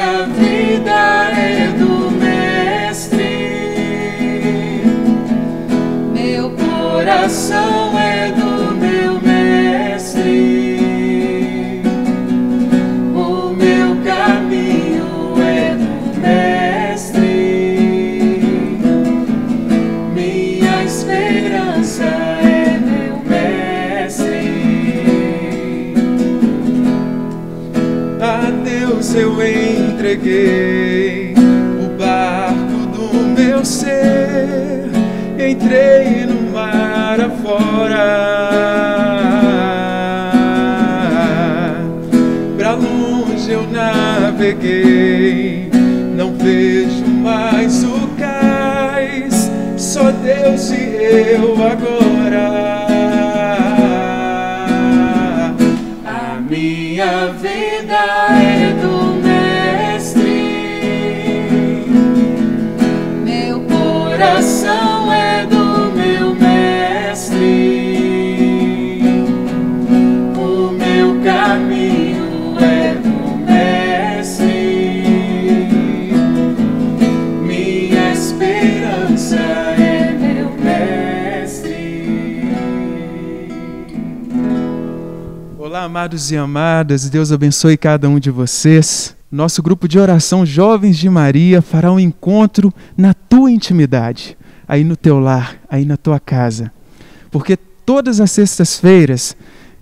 minha vida é do Mestre, meu coração é do meu Mestre, o meu caminho é do Mestre, minha esperança é meu Mestre. A Deus eu entro entreguei o barco do meu ser, entrei no mar afora. Pra longe eu naveguei, não vejo mais o cais, só Deus e eu agora. Amados e amadas, Deus abençoe cada um de vocês. Nosso grupo de oração Jovens de Maria fará um encontro na tua intimidade, aí no teu lar, aí na tua casa. Porque todas as sextas-feiras,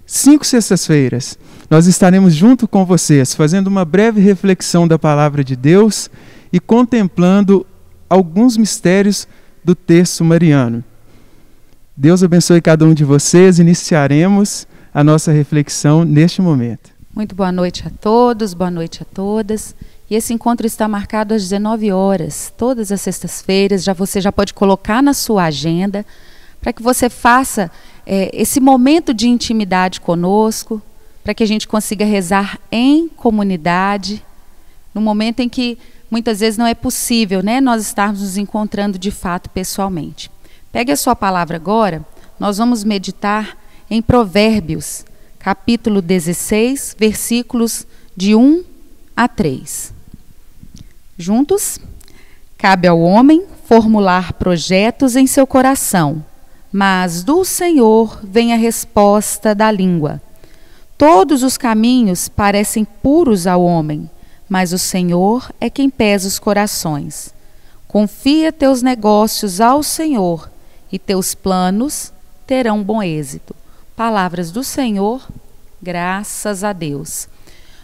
cinco sextas-feiras, nós estaremos junto com vocês, fazendo uma breve reflexão da palavra de Deus e contemplando alguns mistérios do texto mariano. Deus abençoe cada um de vocês. Iniciaremos a nossa reflexão neste momento. Muito boa noite a todos, boa noite a todas. E esse encontro está marcado às 19 horas, todas as sextas-feiras. Já você já pode colocar na sua agenda para que você faça eh, esse momento de intimidade conosco, para que a gente consiga rezar em comunidade, no momento em que muitas vezes não é possível, né, nós estarmos nos encontrando de fato pessoalmente. Pegue a sua palavra agora. Nós vamos meditar em Provérbios, capítulo 16, versículos de 1 a 3. Juntos? Cabe ao homem formular projetos em seu coração, mas do Senhor vem a resposta da língua. Todos os caminhos parecem puros ao homem, mas o Senhor é quem pesa os corações. Confia teus negócios ao Senhor, e teus planos terão bom êxito. Palavras do Senhor, graças a Deus.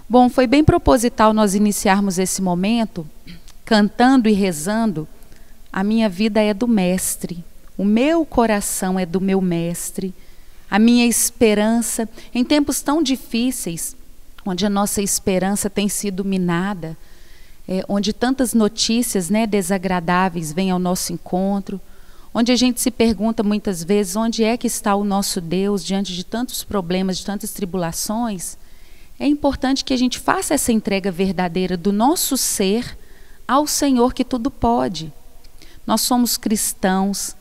Bom, foi bem proposital nós iniciarmos esse momento cantando e rezando. A minha vida é do Mestre, o meu coração é do meu Mestre, a minha esperança, em tempos tão difíceis, onde a nossa esperança tem sido minada, é, onde tantas notícias né, desagradáveis vêm ao nosso encontro, onde a gente se pergunta muitas vezes onde é que está o nosso Deus diante de tantos problemas, de tantas tribulações, é importante que a gente faça essa entrega verdadeira do nosso ser ao Senhor que tudo pode. Nós somos cristãos,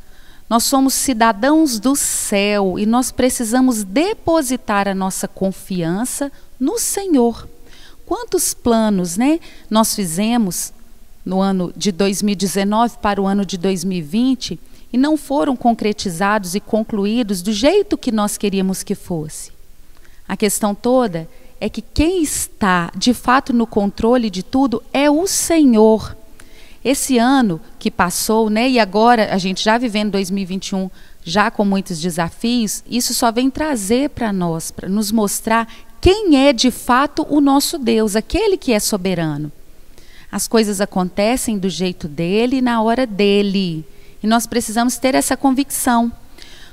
nós somos cidadãos do céu e nós precisamos depositar a nossa confiança no Senhor. Quantos planos, né, nós fizemos no ano de 2019 para o ano de 2020 e não foram concretizados e concluídos do jeito que nós queríamos que fosse. A questão toda é que quem está de fato no controle de tudo é o Senhor. Esse ano que passou, né, e agora a gente já vivendo 2021, já com muitos desafios, isso só vem trazer para nós, para nos mostrar quem é de fato o nosso Deus, aquele que é soberano. As coisas acontecem do jeito dele, na hora dele. E nós precisamos ter essa convicção.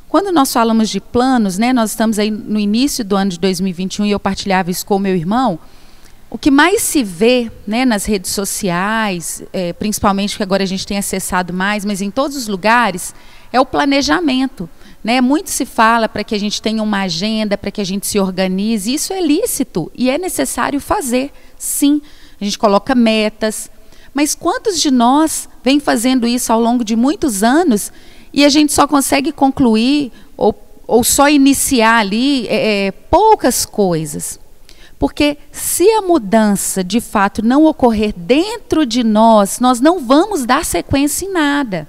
Quando nós falamos de planos, né, nós estamos aí no início do ano de 2021 e eu partilhava isso com meu irmão. O que mais se vê né, nas redes sociais, é, principalmente que agora a gente tem acessado mais, mas em todos os lugares, é o planejamento. Né? Muito se fala para que a gente tenha uma agenda, para que a gente se organize. Isso é lícito e é necessário fazer, sim. A gente coloca metas. Mas quantos de nós vem fazendo isso ao longo de muitos anos e a gente só consegue concluir ou, ou só iniciar ali é, é, poucas coisas. Porque se a mudança de fato não ocorrer dentro de nós, nós não vamos dar sequência em nada.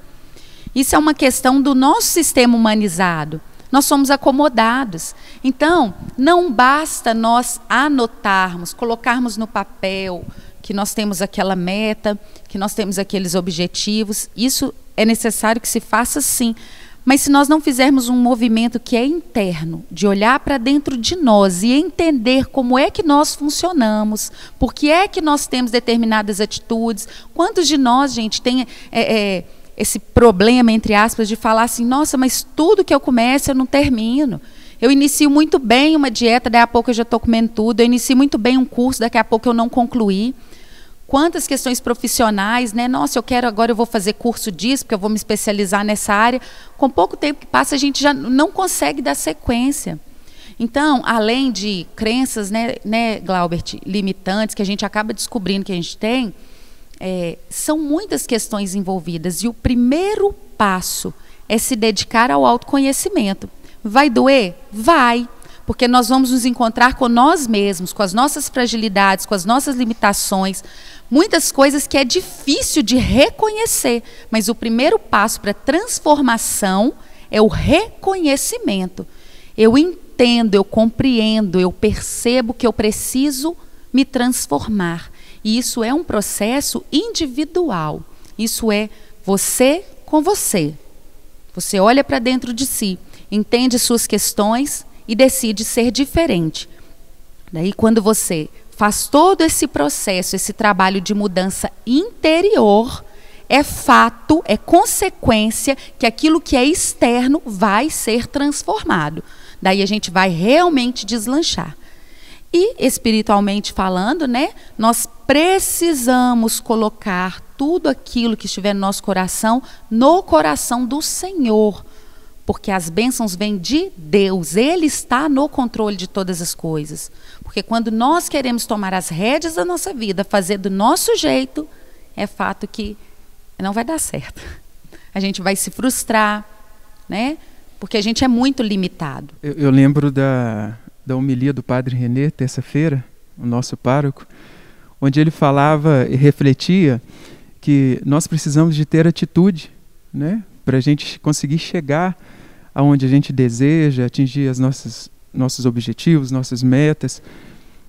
Isso é uma questão do nosso sistema humanizado. Nós somos acomodados. Então, não basta nós anotarmos, colocarmos no papel que nós temos aquela meta, que nós temos aqueles objetivos. Isso é necessário que se faça sim, Mas se nós não fizermos um movimento que é interno, de olhar para dentro de nós e entender como é que nós funcionamos, por que é que nós temos determinadas atitudes, quantos de nós, gente, tem é, é, esse problema, entre aspas, de falar assim: nossa, mas tudo que eu começo eu não termino. Eu inicio muito bem uma dieta, daqui a pouco eu já estou comendo tudo. Eu inicio muito bem um curso, daqui a pouco eu não concluí quantas questões profissionais, né? Nossa, eu quero agora eu vou fazer curso disso, porque eu vou me especializar nessa área. Com pouco tempo que passa, a gente já não consegue dar sequência. Então, além de crenças, né, né Glaubert, limitantes, que a gente acaba descobrindo que a gente tem, é, são muitas questões envolvidas. E o primeiro passo é se dedicar ao autoconhecimento. Vai doer? Vai porque nós vamos nos encontrar com nós mesmos, com as nossas fragilidades, com as nossas limitações, muitas coisas que é difícil de reconhecer, mas o primeiro passo para transformação é o reconhecimento. Eu entendo, eu compreendo, eu percebo que eu preciso me transformar. E isso é um processo individual. Isso é você com você. Você olha para dentro de si, entende suas questões e decide ser diferente. Daí, quando você faz todo esse processo, esse trabalho de mudança interior, é fato, é consequência que aquilo que é externo vai ser transformado. Daí a gente vai realmente deslanchar. E espiritualmente falando, né, nós precisamos colocar tudo aquilo que estiver no nosso coração no coração do Senhor, porque as bênçãos vêm de Deus, Ele está no controle de todas as coisas. Porque quando nós queremos tomar as rédeas da nossa vida, fazer do nosso jeito, é fato que não vai dar certo. A gente vai se frustrar, né? Porque a gente é muito limitado. Eu, eu lembro da, da homilia do Padre René, terça-feira, o nosso pároco, onde ele falava e refletia que nós precisamos de ter atitude, né? Para a gente conseguir chegar aonde a gente deseja, atingir as nossas nossos objetivos, nossas metas.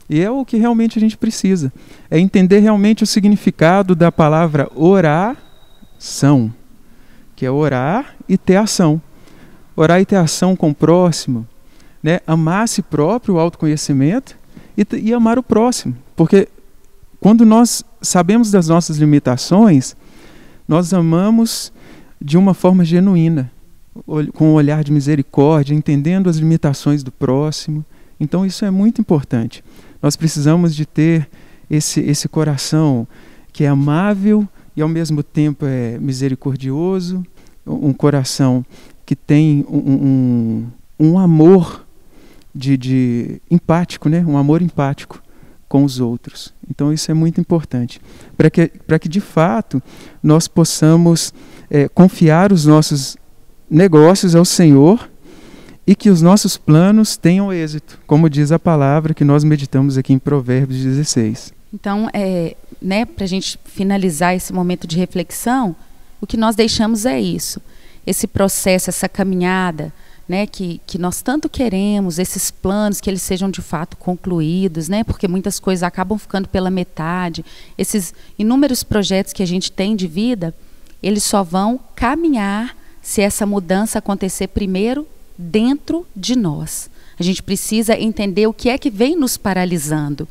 E é o que realmente a gente precisa. É entender realmente o significado da palavra oração, que é orar e ter ação. Orar e ter ação com o próximo, né? amar a si próprio, o autoconhecimento, e, e amar o próximo. Porque quando nós sabemos das nossas limitações, nós amamos de uma forma genuína com um olhar de misericórdia, entendendo as limitações do próximo. Então isso é muito importante. Nós precisamos de ter esse, esse coração que é amável e ao mesmo tempo é misericordioso, um coração que tem um, um, um amor de, de empático, né? um amor empático com os outros. Então isso é muito importante para que, que de fato nós possamos é, confiar os nossos negócios ao Senhor e que os nossos planos tenham êxito, como diz a palavra que nós meditamos aqui em Provérbios 16. Então, é, né, para a gente finalizar esse momento de reflexão, o que nós deixamos é isso: esse processo, essa caminhada, né, que, que nós tanto queremos, esses planos que eles sejam de fato concluídos, né, porque muitas coisas acabam ficando pela metade. Esses inúmeros projetos que a gente tem de vida, eles só vão caminhar se essa mudança acontecer primeiro dentro de nós. A gente precisa entender o que é que vem nos paralisando.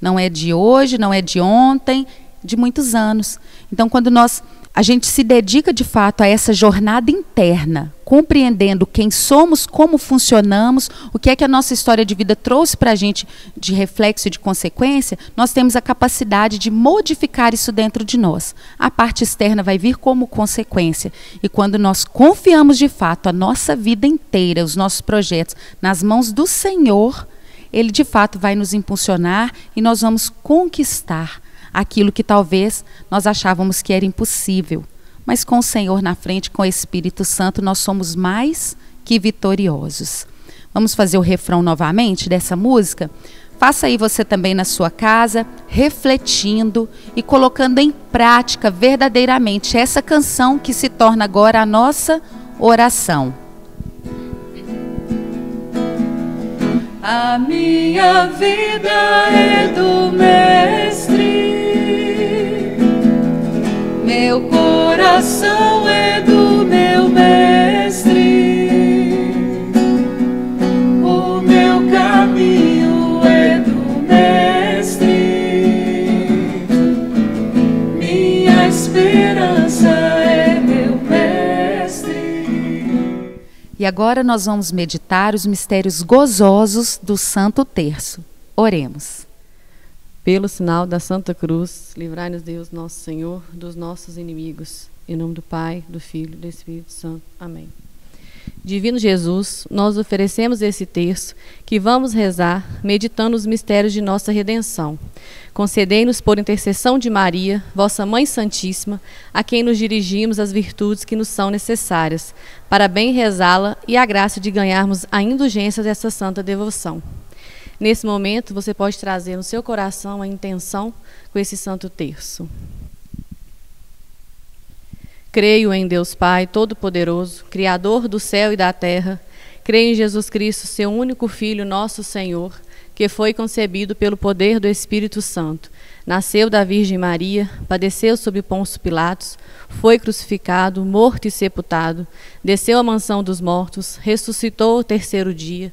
Não é de hoje, não é de ontem, de muitos anos. Então, quando nós a gente se dedica de fato a essa jornada interna, compreendendo quem somos, como funcionamos, o que é que a nossa história de vida trouxe para a gente de reflexo e de consequência, nós temos a capacidade de modificar isso dentro de nós. A parte externa vai vir como consequência. E quando nós confiamos de fato a nossa vida inteira, os nossos projetos, nas mãos do Senhor, Ele de fato vai nos impulsionar e nós vamos conquistar aquilo que talvez nós achávamos que era impossível. Mas com o Senhor na frente, com o Espírito Santo, nós somos mais que vitoriosos. Vamos fazer o refrão novamente dessa música? Faça aí você também na sua casa, refletindo e colocando em prática verdadeiramente essa canção que se torna agora a nossa oração. A minha vida é do Mestre. Meu coração é do meu mestre, o meu caminho é do mestre, minha esperança é meu mestre. E agora nós vamos meditar os mistérios gozosos do Santo Terço. Oremos. Pelo sinal da Santa Cruz, livrai-nos Deus, nosso Senhor, dos nossos inimigos. Em nome do Pai, do Filho e do Espírito Santo. Amém. Divino Jesus, nós oferecemos esse terço que vamos rezar, meditando os mistérios de nossa redenção. Concedei-nos, por intercessão de Maria, vossa Mãe Santíssima, a quem nos dirigimos as virtudes que nos são necessárias, para bem rezá-la e a graça de ganharmos a indulgência dessa santa devoção. Nesse momento, você pode trazer no seu coração a intenção com esse santo terço. Creio em Deus Pai Todo-Poderoso, Criador do céu e da terra. Creio em Jesus Cristo, seu único Filho, nosso Senhor, que foi concebido pelo poder do Espírito Santo. Nasceu da Virgem Maria, padeceu sob Pôncio Pilatos, foi crucificado, morto e sepultado, desceu à mansão dos mortos, ressuscitou o terceiro dia,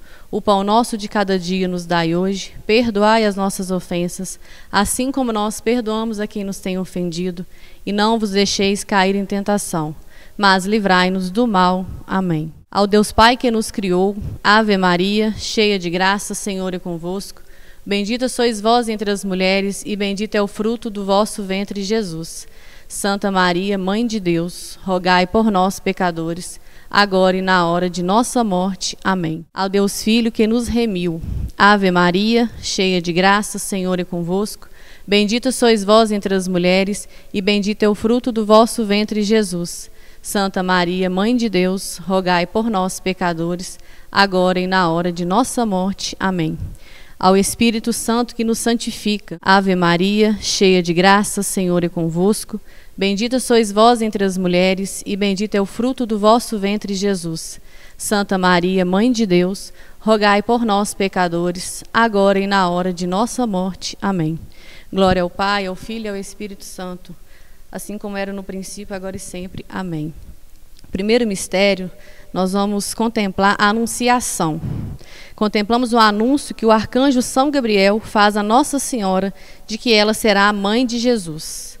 O pão nosso de cada dia nos dai hoje, perdoai as nossas ofensas, assim como nós perdoamos a quem nos tem ofendido, e não vos deixeis cair em tentação, mas livrai-nos do mal. Amém. Ao Deus Pai que nos criou, Ave Maria, cheia de graça, Senhor é convosco. Bendita sois vós entre as mulheres, e bendito é o fruto do vosso ventre, Jesus. Santa Maria, Mãe de Deus, rogai por nós, pecadores agora e na hora de nossa morte. Amém. Ao Deus Filho que nos remiu. Ave Maria, cheia de graça, Senhor é convosco. Bendita sois vós entre as mulheres, e bendito é o fruto do vosso ventre, Jesus. Santa Maria, Mãe de Deus, rogai por nós, pecadores, agora e na hora de nossa morte. Amém. Ao Espírito Santo que nos santifica. Ave Maria, cheia de graça, Senhor é convosco. Bendita sois vós entre as mulheres, e bendito é o fruto do vosso ventre, Jesus. Santa Maria, Mãe de Deus, rogai por nós, pecadores, agora e na hora de nossa morte. Amém. Glória ao Pai, ao Filho e ao Espírito Santo, assim como era no princípio, agora e sempre. Amém. Primeiro mistério, nós vamos contemplar a anunciação. Contemplamos o anúncio que o arcanjo São Gabriel faz a Nossa Senhora de que ela será a mãe de Jesus.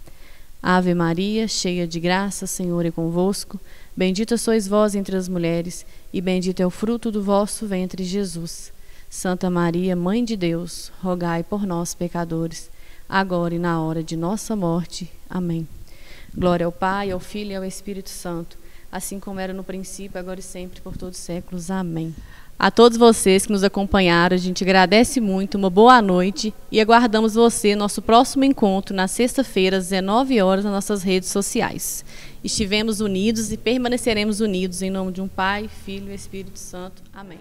Ave Maria, cheia de graça, Senhor é convosco. Bendita sois vós entre as mulheres, e bendito é o fruto do vosso ventre, Jesus. Santa Maria, Mãe de Deus, rogai por nós, pecadores, agora e na hora de nossa morte. Amém. Glória ao Pai, ao Filho e ao Espírito Santo, assim como era no princípio, agora e sempre, por todos os séculos. Amém. A todos vocês que nos acompanharam, a gente agradece muito, uma boa noite e aguardamos você nosso próximo encontro na sexta-feira, às 19 horas, nas nossas redes sociais. Estivemos unidos e permaneceremos unidos em nome de um Pai, Filho e Espírito Santo. Amém.